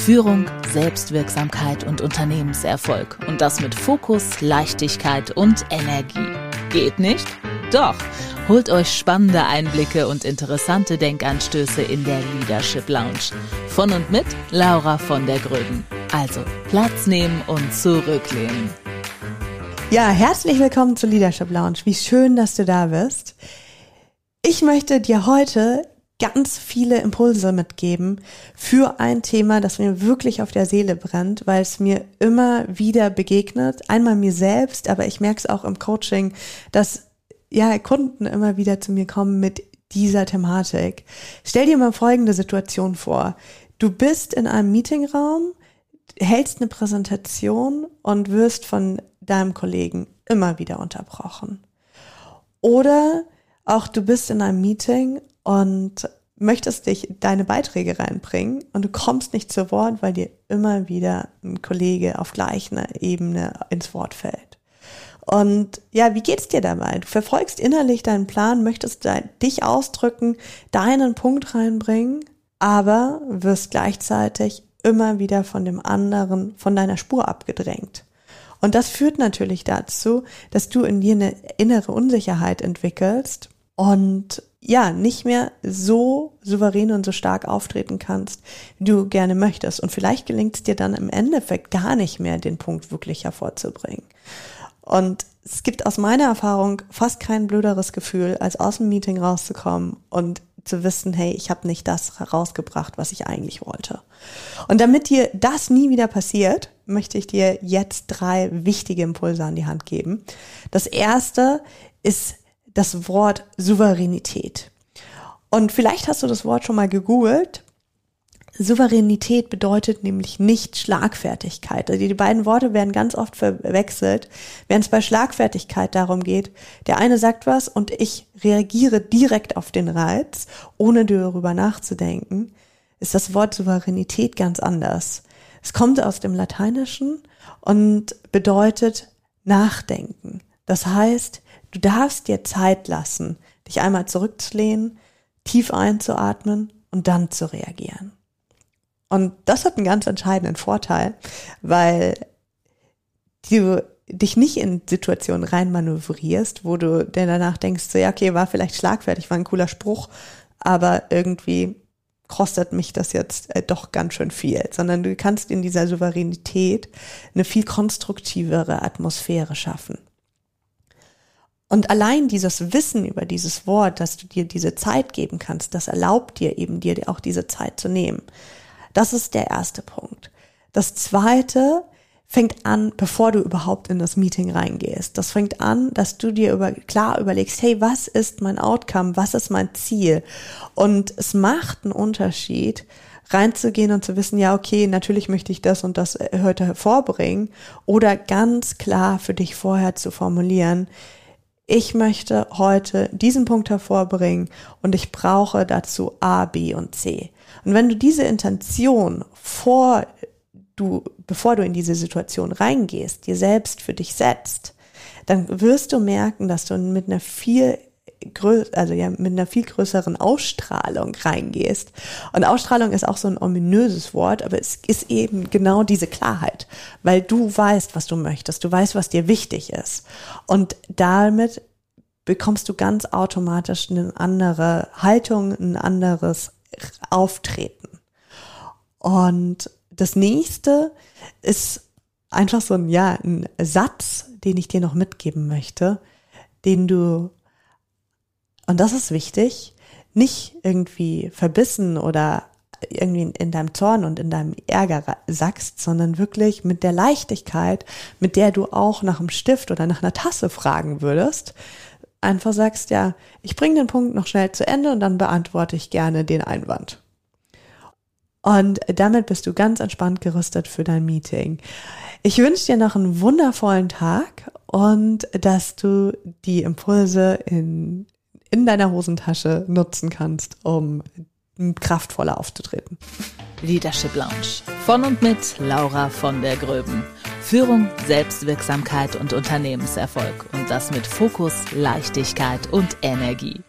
Führung, Selbstwirksamkeit und Unternehmenserfolg. Und das mit Fokus, Leichtigkeit und Energie. Geht nicht? Doch. Holt euch spannende Einblicke und interessante Denkanstöße in der Leadership Lounge. Von und mit Laura von der Gröben. Also Platz nehmen und zurücklehnen. Ja, herzlich willkommen zur Leadership Lounge. Wie schön, dass du da bist. Ich möchte dir heute ganz viele Impulse mitgeben für ein Thema, das mir wirklich auf der Seele brennt, weil es mir immer wieder begegnet. Einmal mir selbst, aber ich merke es auch im Coaching, dass ja Kunden immer wieder zu mir kommen mit dieser Thematik. Stell dir mal folgende Situation vor. Du bist in einem Meetingraum, hältst eine Präsentation und wirst von deinem Kollegen immer wieder unterbrochen. Oder auch du bist in einem Meeting und möchtest dich deine Beiträge reinbringen und du kommst nicht zu Wort, weil dir immer wieder ein Kollege auf gleicher Ebene ins Wort fällt. Und ja, wie geht's dir dabei? Du verfolgst innerlich deinen Plan, möchtest dich ausdrücken, deinen Punkt reinbringen, aber wirst gleichzeitig immer wieder von dem anderen, von deiner Spur abgedrängt. Und das führt natürlich dazu, dass du in dir eine innere Unsicherheit entwickelst und ja, nicht mehr so souverän und so stark auftreten kannst, wie du gerne möchtest. Und vielleicht gelingt es dir dann im Endeffekt gar nicht mehr, den Punkt wirklich hervorzubringen. Und es gibt aus meiner Erfahrung fast kein blöderes Gefühl, als aus dem Meeting rauszukommen und zu wissen, hey, ich habe nicht das herausgebracht, was ich eigentlich wollte. Und damit dir das nie wieder passiert, möchte ich dir jetzt drei wichtige Impulse an die Hand geben. Das erste ist das Wort Souveränität. Und vielleicht hast du das Wort schon mal gegoogelt. Souveränität bedeutet nämlich nicht Schlagfertigkeit. Also die beiden Worte werden ganz oft verwechselt, während es bei Schlagfertigkeit darum geht, der eine sagt was und ich reagiere direkt auf den Reiz, ohne darüber nachzudenken, ist das Wort Souveränität ganz anders. Es kommt aus dem Lateinischen und bedeutet nachdenken. Das heißt, Du darfst dir Zeit lassen, dich einmal zurückzulehnen, tief einzuatmen und dann zu reagieren. Und das hat einen ganz entscheidenden Vorteil, weil du dich nicht in Situationen reinmanövrierst, wo du dir danach denkst, so ja, okay, war vielleicht schlagfertig, war ein cooler Spruch, aber irgendwie kostet mich das jetzt äh, doch ganz schön viel, sondern du kannst in dieser Souveränität eine viel konstruktivere Atmosphäre schaffen. Und allein dieses Wissen über dieses Wort, dass du dir diese Zeit geben kannst, das erlaubt dir eben dir auch diese Zeit zu nehmen. Das ist der erste Punkt. Das zweite fängt an, bevor du überhaupt in das Meeting reingehst. Das fängt an, dass du dir über, klar überlegst, hey, was ist mein Outcome? Was ist mein Ziel? Und es macht einen Unterschied, reinzugehen und zu wissen, ja, okay, natürlich möchte ich das und das heute hervorbringen oder ganz klar für dich vorher zu formulieren, ich möchte heute diesen Punkt hervorbringen und ich brauche dazu A, B und C. Und wenn du diese Intention vor du, bevor du in diese Situation reingehst, dir selbst für dich setzt, dann wirst du merken, dass du mit einer viel also ja, mit einer viel größeren Ausstrahlung reingehst. Und Ausstrahlung ist auch so ein ominöses Wort, aber es ist eben genau diese Klarheit, weil du weißt, was du möchtest, du weißt, was dir wichtig ist. Und damit bekommst du ganz automatisch eine andere Haltung, ein anderes Auftreten. Und das nächste ist einfach so ein, ja, ein Satz, den ich dir noch mitgeben möchte, den du und das ist wichtig, nicht irgendwie verbissen oder irgendwie in deinem Zorn und in deinem Ärger sackst, sondern wirklich mit der Leichtigkeit, mit der du auch nach einem Stift oder nach einer Tasse fragen würdest, einfach sagst, ja, ich bringe den Punkt noch schnell zu Ende und dann beantworte ich gerne den Einwand. Und damit bist du ganz entspannt gerüstet für dein Meeting. Ich wünsche dir noch einen wundervollen Tag und dass du die Impulse in in deiner Hosentasche nutzen kannst, um kraftvoller aufzutreten. Leadership Lounge von und mit Laura von der Gröben. Führung, Selbstwirksamkeit und Unternehmenserfolg und das mit Fokus, Leichtigkeit und Energie.